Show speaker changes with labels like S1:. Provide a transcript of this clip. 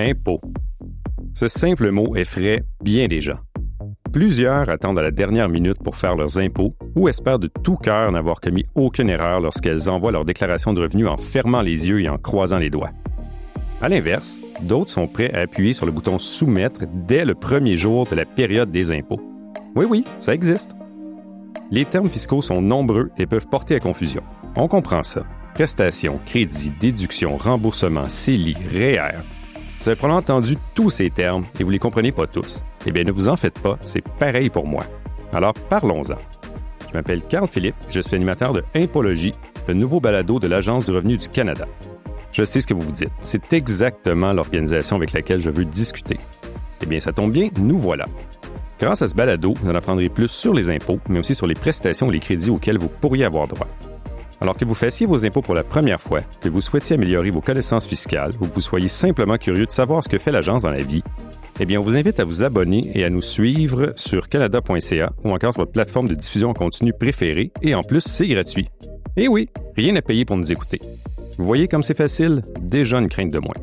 S1: Impôt. Ce simple mot effraie bien des gens. Plusieurs attendent à la dernière minute pour faire leurs impôts ou espèrent de tout cœur n'avoir commis aucune erreur lorsqu'elles envoient leur déclaration de revenus en fermant les yeux et en croisant les doigts. À l'inverse, d'autres sont prêts à appuyer sur le bouton Soumettre dès le premier jour de la période des impôts. Oui, oui, ça existe. Les termes fiscaux sont nombreux et peuvent porter à confusion. On comprend ça. Prestations, crédits, déductions, remboursements, CELI, REER. Vous avez probablement entendu tous ces termes et vous les comprenez pas tous. Eh bien, ne vous en faites pas, c'est pareil pour moi. Alors, parlons-en. Je m'appelle Carl Philippe je suis animateur de Impologie, le nouveau balado de l'Agence du revenu du Canada. Je sais ce que vous vous dites. C'est exactement l'organisation avec laquelle je veux discuter. Eh bien, ça tombe bien, nous voilà. Grâce à ce balado, vous en apprendrez plus sur les impôts, mais aussi sur les prestations et les crédits auxquels vous pourriez avoir droit. Alors que vous fassiez vos impôts pour la première fois, que vous souhaitiez améliorer vos connaissances fiscales ou que vous soyez simplement curieux de savoir ce que fait l'agence dans la vie, eh bien, on vous invite à vous abonner et à nous suivre sur canada.ca ou encore sur votre plateforme de diffusion en continu préférée. Et en plus, c'est gratuit. Et oui, rien à payer pour nous écouter. Vous voyez comme c'est facile? Déjà une crainte de moins.